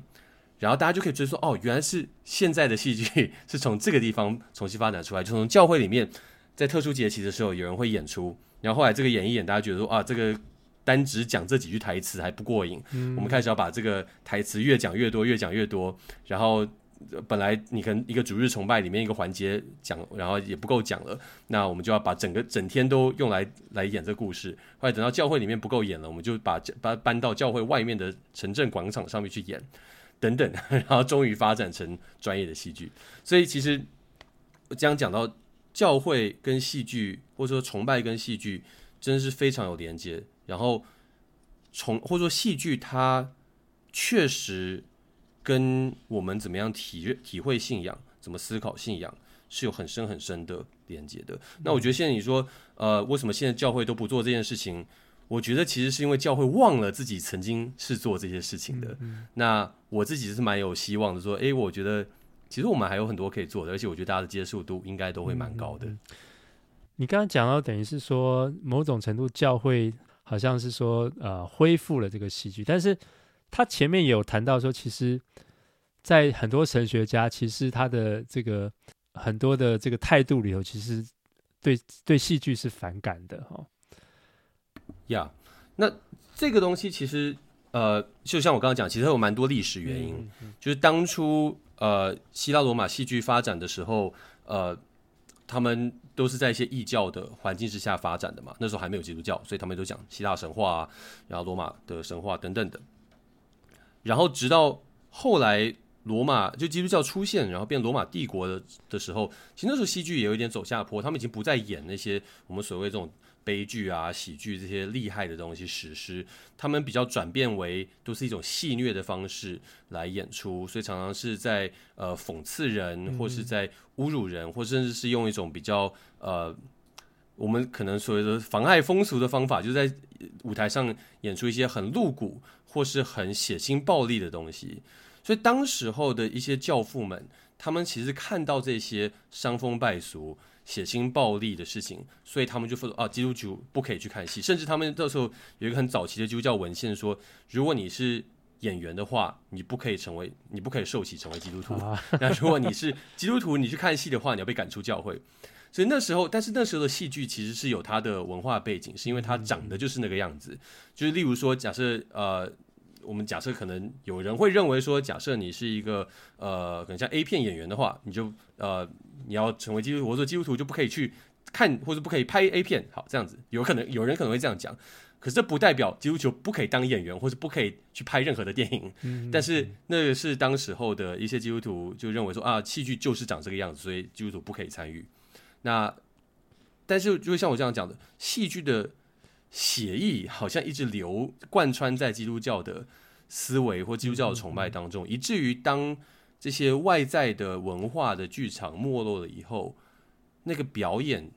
然后大家就可以追溯哦，原来是现在的戏剧 <laughs> 是从这个地方重新发展出来，就从教会里面在特殊节期的时候有人会演出，然后后来这个演一演，大家觉得说啊，这个单只讲这几句台词还不过瘾，嗯、我们开始要把这个台词越讲越多，越讲越多，然后。本来你可能一个主日崇拜里面一个环节讲，然后也不够讲了，那我们就要把整个整天都用来来演这故事。后来等到教会里面不够演了，我们就把把搬到教会外面的城镇广场上面去演，等等，然后终于发展成专业的戏剧。所以其实这样讲到教会跟戏剧，或者说崇拜跟戏剧，真是非常有连接。然后从或者说戏剧它确实。跟我们怎么样体体会信仰，怎么思考信仰，是有很深很深的连接的。那我觉得现在你说，呃，为什么现在教会都不做这件事情？我觉得其实是因为教会忘了自己曾经是做这些事情的。那我自己是蛮有希望的，说，哎，我觉得其实我们还有很多可以做的，而且我觉得大家的接受度应该都会蛮高的。你刚刚讲到，等于是说某种程度教会好像是说，呃，恢复了这个戏剧，但是。他前面有谈到说，其实，在很多神学家，其实他的这个很多的这个态度里头，其实对对戏剧是反感的哈。呀，那这个东西其实呃，就像我刚刚讲，其实有蛮多历史原因。嗯嗯、就是当初呃，希腊罗马戏剧发展的时候，呃，他们都是在一些异教的环境之下发展的嘛。那时候还没有基督教，所以他们都讲希腊神话啊，然后罗马的神话等等的。然后直到后来罗马就基督教出现，然后变罗马帝国的的时候，其实那时候戏剧也有一点走下坡，他们已经不再演那些我们所谓这种悲剧啊、喜剧这些厉害的东西史诗，他们比较转变为都是一种戏谑的方式来演出，所以常常是在呃讽刺人，或是在侮辱人，或甚至是用一种比较呃我们可能所谓的妨碍风俗的方法，就在舞台上演出一些很露骨。或是很血腥暴力的东西，所以当时候的一些教父们，他们其实看到这些伤风败俗、血腥暴力的事情，所以他们就说啊，基督徒不可以去看戏。甚至他们到时候有一个很早期的基督教文献说，如果你是演员的话，你不可以成为，你不可以受洗成为基督徒。<laughs> 那如果你是基督徒，你去看戏的话，你要被赶出教会。所以那时候，但是那时候的戏剧其实是有它的文化背景，是因为它长得就是那个样子。就是例如说，假设呃，我们假设可能有人会认为说，假设你是一个呃，可能像 A 片演员的话，你就呃，你要成为基督徒，或者说基督徒就不可以去看或者不可以拍 A 片。好，这样子有可能有人可能会这样讲，可是这不代表基督徒不可以当演员，或者不可以去拍任何的电影。嗯，但是那个是当时候的一些基督徒就认为说啊，戏剧就是长这个样子，所以基督徒不可以参与。那，但是就像我这样讲的，戏剧的血液好像一直流贯穿在基督教的思维或基督教的崇拜当中，以至于当这些外在的文化的剧场没落了以后，那个表演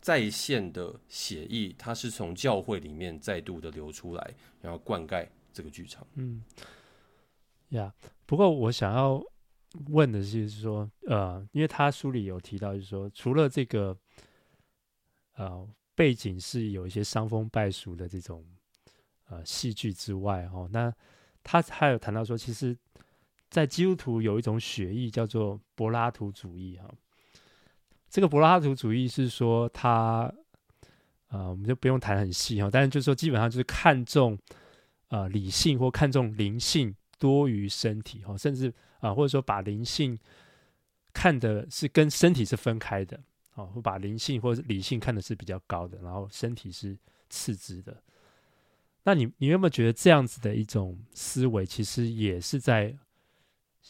再现的血液，它是从教会里面再度的流出来，然后灌溉这个剧场。嗯，呀、不过我想要问的是说，呃，因为他书里有提到，就是说，除了这个，呃，背景是有一些伤风败俗的这种呃戏剧之外，哦，那他还有谈到说，其实，在基督徒有一种血液叫做柏拉图主义，哈。这个柏拉图主义是说他，呃，我们就不用谈很细哈，但是就是说基本上就是看重呃理性或看重灵性多于身体哈，甚至啊、或者说把灵性看的是跟身体是分开的啊，或把灵性或者理性看的是比较高的，然后身体是次之的。那你你有没有觉得这样子的一种思维，其实也是在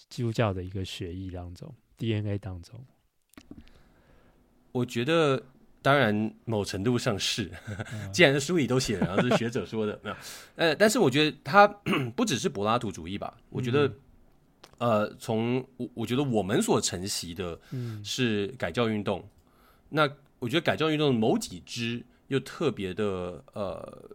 基督教的一个血液当中，DNA 当中？我觉得，当然，某程度上是。<laughs> 既然书里都写了，然后是学者说的，<laughs> 没有。呃，但是我觉得他 <clears throat> 不只是柏拉图主义吧。我觉得，呃，从我我觉得我们所承袭的是改教运动。那我觉得改教运动的某几支又特别的呃，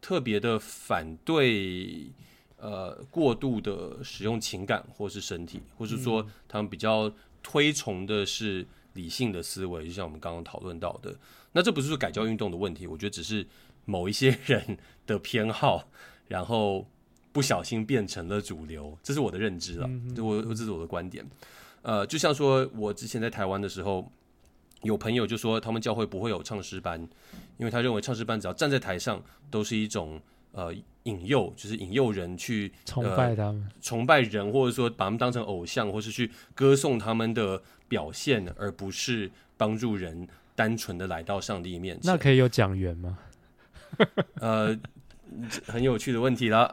特别的反对呃过度的使用情感或是身体，或是说他们比较推崇的是。理性的思维，就像我们刚刚讨论到的，那这不是说改教运动的问题，我觉得只是某一些 <laughs> 人的偏好，然后不小心变成了主流，这是我的认知了，嗯、我这是我的观点。呃，就像说我之前在台湾的时候，有朋友就说他们教会不会有唱诗班，因为他认为唱诗班只要站在台上都是一种呃引诱，就是引诱人去崇拜他们、呃，崇拜人，或者说把他们当成偶像，或是去歌颂他们的。表现，而不是帮助人单纯的来到上帝面前。那可以有讲员吗？<laughs> 呃，很有趣的问题啦。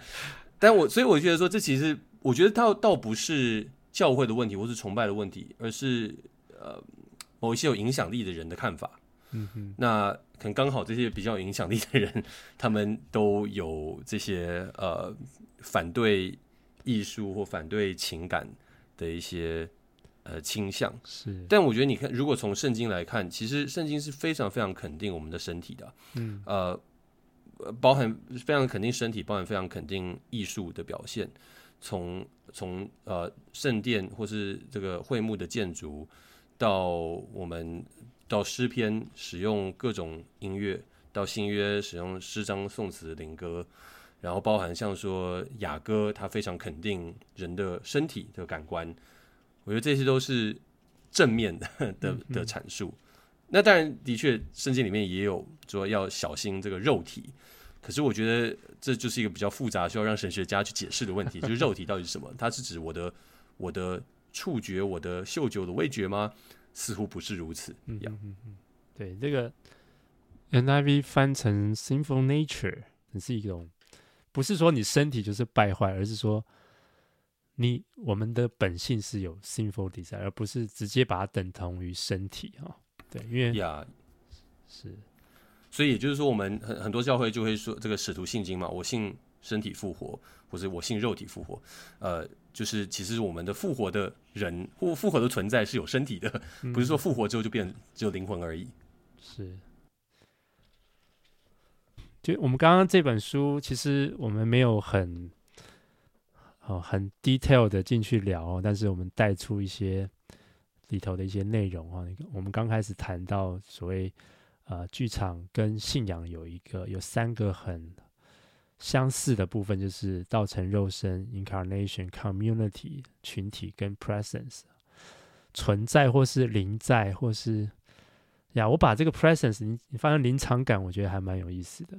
<laughs> 但我所以我觉得说，这其实我觉得倒倒不是教会的问题，或是崇拜的问题，而是呃某一些有影响力的人的看法。嗯哼，那可能刚好这些比较有影响力的人，<laughs> 他们都有这些呃反对艺术或反对情感的一些。呃，倾向是，但我觉得你看，如果从圣经来看，其实圣经是非常非常肯定我们的身体的，嗯，呃，包含非常肯定身体，包含非常肯定艺术的表现。从从呃圣殿或是这个会幕的建筑，到我们到诗篇使用各种音乐，到新约使用诗章、颂词、灵歌，然后包含像说雅歌，它非常肯定人的身体的感官。我觉得这些都是正面的 <laughs> 的的阐述。那当然，的确，圣经里面也有说要小心这个肉体。可是，我觉得这就是一个比较复杂，需要让神学家去解释的问题，就是肉体到底是什么？它是指我的我的触觉、我的嗅觉、我的味觉吗？似乎不是如此。嗯嗯嗯，对，这个 NIV 翻成 sinful nature，是一种不是说你身体就是败坏，而是说。你我们的本性是有 sinful desire，而不是直接把它等同于身体哈。对，因为呀是，所以也就是说，我们很很多教会就会说，这个使徒信经嘛，我信身体复活，或者我信肉体复活。呃，就是其实我们的复活的人或复活的存在是有身体的，嗯、不是说复活之后就变只有灵魂而已。是，就我们刚刚这本书，其实我们没有很。哦，很 detail 的进去聊哦，但是我们带出一些里头的一些内容哦。那个我们刚开始谈到所谓呃剧场跟信仰有一个有三个很相似的部分，就是道成肉身 （incarnation）、community（ 群体）跟 presence（ 存在或是临在或是呀）。我把这个 presence 你你发现临场感，我觉得还蛮有意思的。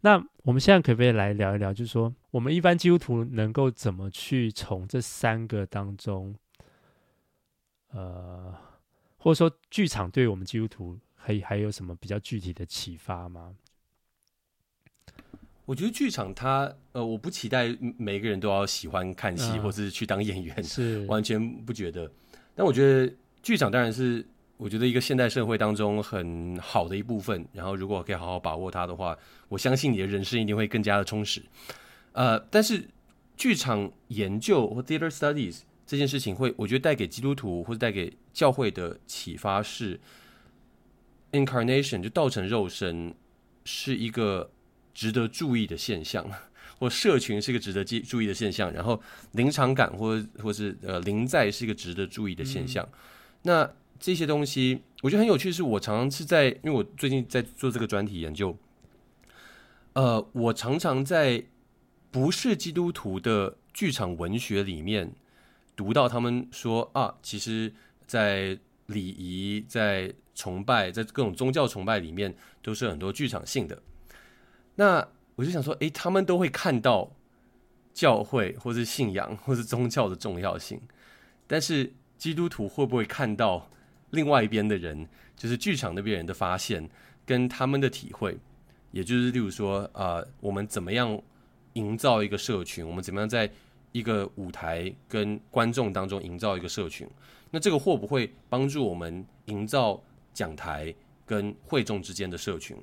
那我们现在可不可以来聊一聊，就是说，我们一般基督徒能够怎么去从这三个当中，呃，或者说剧场对我们基督徒还还有什么比较具体的启发吗？我觉得剧场它，呃，我不期待每个人都要喜欢看戏，或是去当演员，是 <laughs> 完全不觉得。但我觉得剧场当然是。我觉得一个现代社会当中很好的一部分，然后如果可以好好把握它的话，我相信你的人生一定会更加的充实。呃，但是剧场研究或 theater studies 这件事情会，会我觉得带给基督徒或者带给教会的启发是，incarnation 就道成肉身是一个值得注意的现象，<laughs> 或社群是一个值得记注意的现象，然后临场感或或是呃临在是一个值得注意的现象。嗯、那这些东西我觉得很有趣，是我常常是在因为我最近在做这个专题研究，呃，我常常在不是基督徒的剧场文学里面读到他们说啊，其实，在礼仪、在崇拜、在各种宗教崇拜里面，都是很多剧场性的。那我就想说，诶，他们都会看到教会或是信仰或是宗教的重要性，但是基督徒会不会看到另外一边的人，就是剧场那边人的发现跟他们的体会？也就是，例如说，啊、呃，我们怎么样营造一个社群？我们怎么样在一个舞台跟观众当中营造一个社群？那这个会不会帮助我们营造讲台跟会众之间的社群？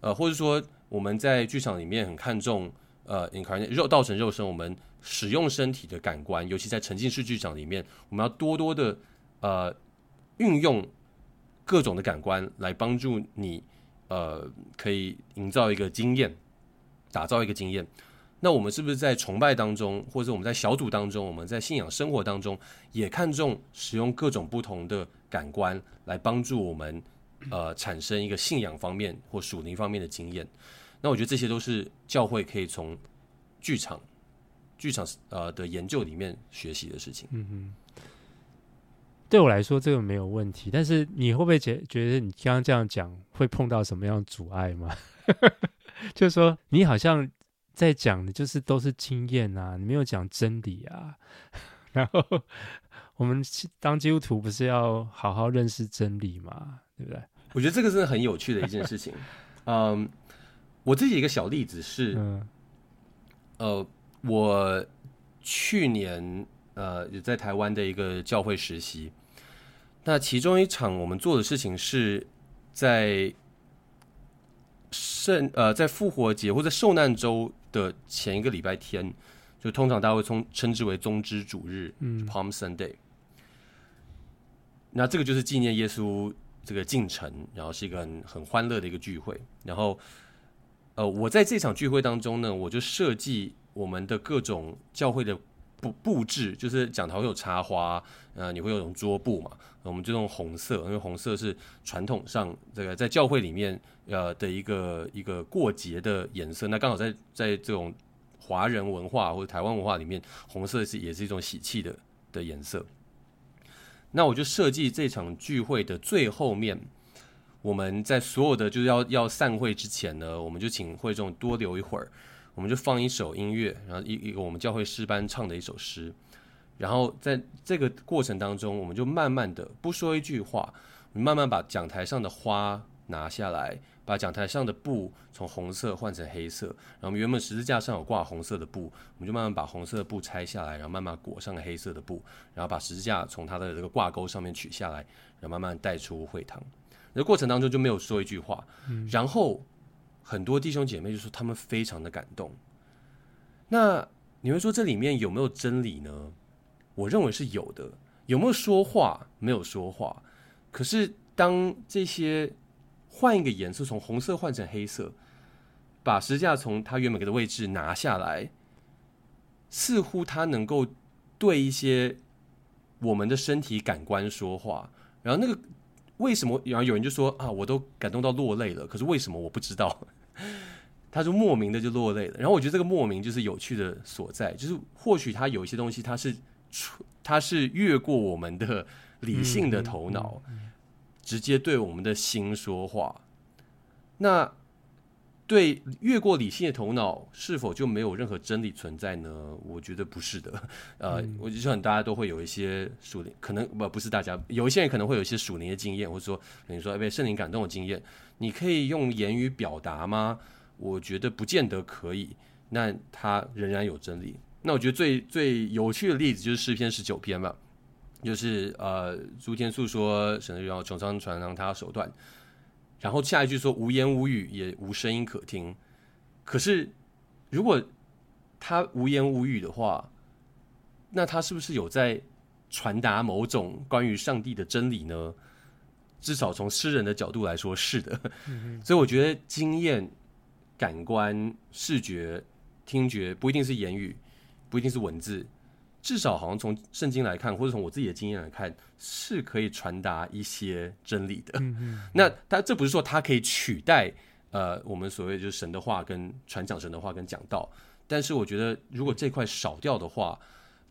呃，或者说我们在剧场里面很看重呃，incarnate 肉道成肉身，我们使用身体的感官，尤其在沉浸式剧场里面，我们要多多的呃运用各种的感官来帮助你呃，可以营造一个经验，打造一个经验。那我们是不是在崇拜当中，或者我们在小组当中，我们在信仰生活当中，也看重使用各种不同的感官来帮助我们，呃，产生一个信仰方面或属灵方面的经验？那我觉得这些都是教会可以从剧场、剧场呃的研究里面学习的事情。嗯嗯，对我来说这个没有问题，但是你会不会觉觉得你刚刚这样讲会碰到什么样的阻碍吗？<laughs> 就是说你好像。在讲的就是都是经验啊，你没有讲真理啊。<laughs> 然后我们当基督徒不是要好好认识真理吗？对不对？我觉得这个真的很有趣的一件事情。<laughs> 嗯、um,，我自己一个小例子是，嗯、呃，我去年呃也在台湾的一个教会实习，那其中一场我们做的事情是在圣呃在复活节或者受难周。的前一个礼拜天，就通常大家会称称之为宗之主日，嗯，Palm Sunday。那这个就是纪念耶稣这个进程，然后是一个很很欢乐的一个聚会。然后，呃，我在这场聚会当中呢，我就设计我们的各种教会的布布置，就是讲台会有插花，呃，你会有种桌布嘛，我们就用红色，因为红色是传统上这个在教会里面。呃的一个一个过节的颜色，那刚好在在这种华人文化或者台湾文化里面，红色是也是一种喜气的的颜色。那我就设计这场聚会的最后面，我们在所有的就是要要散会之前呢，我们就请会众多留一会儿，我们就放一首音乐，然后一一个我们教会诗班唱的一首诗，然后在这个过程当中，我们就慢慢的不说一句话，慢慢把讲台上的花拿下来。把讲台上的布从红色换成黑色，然后我们原本十字架上有挂红色的布，我们就慢慢把红色的布拆下来，然后慢慢裹上黑色的布，然后把十字架从它的这个挂钩上面取下来，然后慢慢带出会堂。那过程当中就没有说一句话，然后很多弟兄姐妹就说他们非常的感动。那你会说这里面有没有真理呢？我认为是有的。有没有说话？没有说话。可是当这些。换一个颜色，从红色换成黑色，把十字架从它原本的位置拿下来，似乎它能够对一些我们的身体感官说话。然后那个为什么？然后有人就说啊，我都感动到落泪了。可是为什么我不知道？<laughs> 他就莫名的就落泪了。然后我觉得这个莫名就是有趣的所在，就是或许他有一些东西，他是他是越过我们的理性的头脑。嗯嗯嗯直接对我们的心说话，那对越过理性的头脑，是否就没有任何真理存在呢？我觉得不是的。呃，嗯、我就想大家都会有一些属灵，可能不不是大家，有一些人可能会有一些属灵的经验，或者说你说被圣灵感动的经验，你可以用言语表达吗？我觉得不见得可以。那它仍然有真理。那我觉得最最有趣的例子就是诗篇十九篇吧。就是呃，朱天素说神的荣耀，穹苍传扬他的手段。然后下一句说无言无语，也无声音可听。可是如果他无言无语的话，那他是不是有在传达某种关于上帝的真理呢？至少从诗人的角度来说是的。嗯、所以我觉得经验、感官、视觉、听觉不一定是言语，不一定是文字，至少好像从圣经来看，或者从我自己的经验来看，是可以传达一些真理的。嗯、<laughs> 那他这不是说他可以取代呃我们所谓就是神的话跟传讲神的话跟讲道，但是我觉得如果这块少掉的话，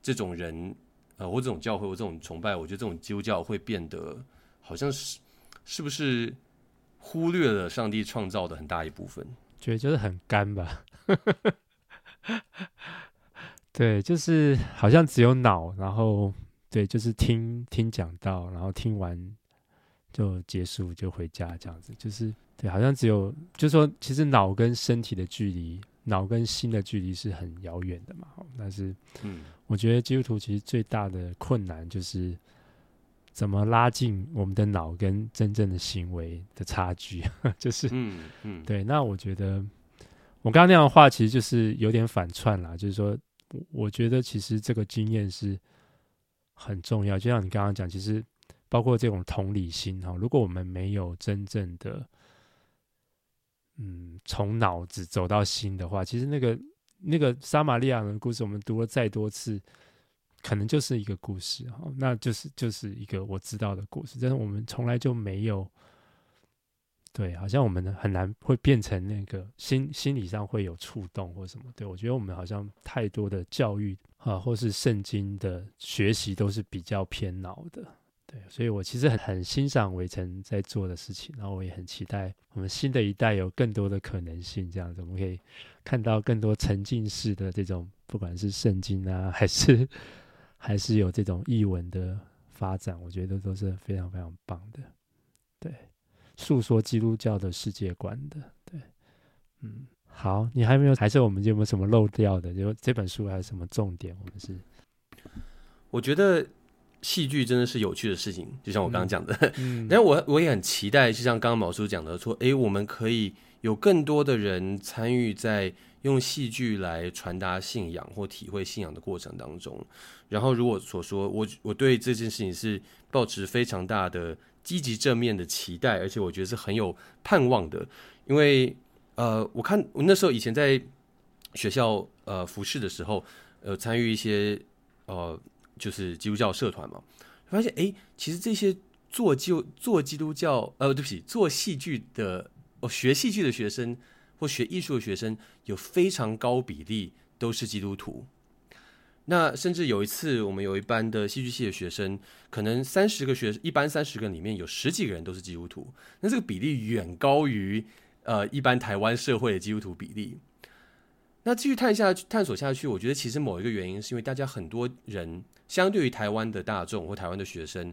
这种人。呃，或这种教会，或这种崇拜，我觉得这种基督教会变得好像是是不是忽略了上帝创造的很大一部分？觉得就是很干吧。对，就是好像只有脑，然后对，就是听听讲到，然后听完就结束就回家这样子，就是对，好像只有就是说，其实脑跟身体的距离。脑跟心的距离是很遥远的嘛，但是，嗯，我觉得基督徒其实最大的困难就是怎么拉近我们的脑跟真正的行为的差距，<laughs> 就是，嗯嗯，对。那我觉得我刚刚那样的话，其实就是有点反串啦，就是说，我觉得其实这个经验是很重要，就像你刚刚讲，其实包括这种同理心哈，如果我们没有真正的。嗯，从脑子走到心的话，其实那个那个撒玛利亚人的故事，我们读了再多次，可能就是一个故事哈，那就是就是一个我知道的故事，但是我们从来就没有，对，好像我们很难会变成那个心心理上会有触动或什么。对，我觉得我们好像太多的教育啊，或是圣经的学习都是比较偏脑的。对，所以我其实很很欣赏围城在做的事情，然后我也很期待我们新的一代有更多的可能性，这样子我们可以看到更多沉浸式的这种，不管是圣经啊，还是还是有这种译文的发展，我觉得都是非常非常棒的。对，诉说基督教的世界观的。对，嗯，好，你还没有，还是我们有没有什么漏掉的？就这本书还有什么重点？我们是，我觉得。戏剧真的是有趣的事情，就像我刚刚讲的。嗯，<laughs> 但我我也很期待，就像刚刚毛叔讲的，说，诶，我们可以有更多的人参与在用戏剧来传达信仰或体会信仰的过程当中。然后，如果所说，我我对这件事情是抱持非常大的积极正面的期待，而且我觉得是很有盼望的，因为呃，我看我那时候以前在学校呃服侍的时候，呃，参与一些呃。就是基督教社团嘛，发现哎，其实这些做基做基督教呃，对不起，做戏剧的哦，学戏剧的学生或学艺术的学生，有非常高比例都是基督徒。那甚至有一次，我们有一班的戏剧系的学生，可能三十个学，一班三十个里面有十几个人都是基督徒，那这个比例远高于呃一般台湾社会的基督徒比例。那继续探下去，探索下去，我觉得其实某一个原因是因为大家很多人。相对于台湾的大众或台湾的学生，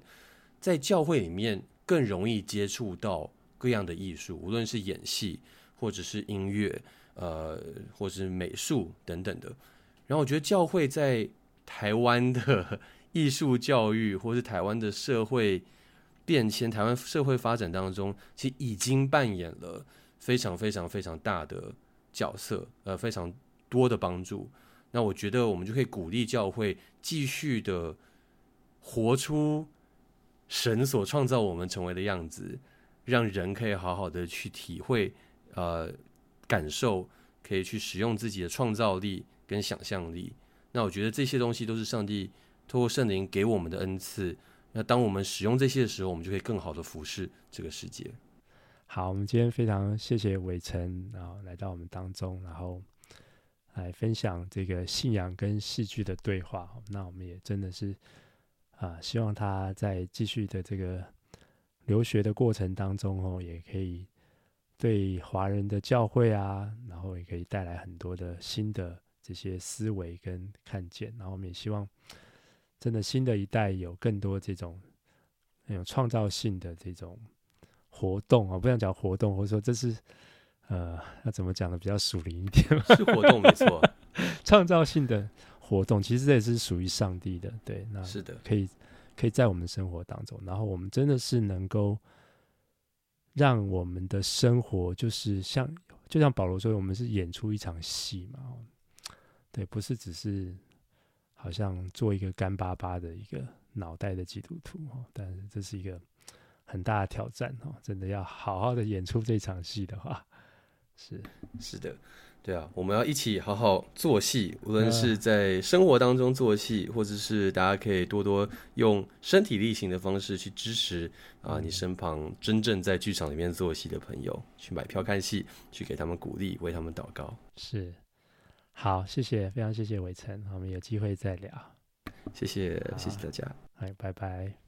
在教会里面更容易接触到各样的艺术，无论是演戏，或者是音乐，呃，或是美术等等的。然后我觉得教会在台湾的 <laughs> 艺术教育，或是台湾的社会变迁、台湾社会发展当中，其实已经扮演了非常非常非常大的角色，呃，非常多的帮助。那我觉得我们就可以鼓励教会继续的活出神所创造我们成为的样子，让人可以好好的去体会、呃，感受，可以去使用自己的创造力跟想象力。那我觉得这些东西都是上帝透过圣灵给我们的恩赐。那当我们使用这些的时候，我们就可以更好的服侍这个世界。好，我们今天非常谢谢伟成，然后来到我们当中，然后。来分享这个信仰跟戏剧的对话，那我们也真的是啊，希望他在继续的这个留学的过程当中哦，也可以对华人的教会啊，然后也可以带来很多的新的这些思维跟看见。然后我们也希望，真的新的一代有更多这种很有创造性的这种活动啊，不想讲活动，或者说这是。呃，要怎么讲的比较属灵一点？是活动没错，<laughs> 创造性的活动其实这也是属于上帝的。对，那是的，可以可以在我们的生活当中，然后我们真的是能够让我们的生活就是像，就像保罗说，我们是演出一场戏嘛。对，不是只是好像做一个干巴巴的一个脑袋的基督徒，但是这是一个很大的挑战哦，真的要好好的演出这场戏的话，是是的。对啊，我们要一起好好做戏，无论是在生活当中做戏，或者是大家可以多多用身体力行的方式去支持啊，你身旁真正在剧场里面做戏的朋友，去买票看戏，去给他们鼓励，为他们祷告。是，好，谢谢，非常谢谢伟成，我们有机会再聊。谢谢，谢谢大家，哎，拜拜。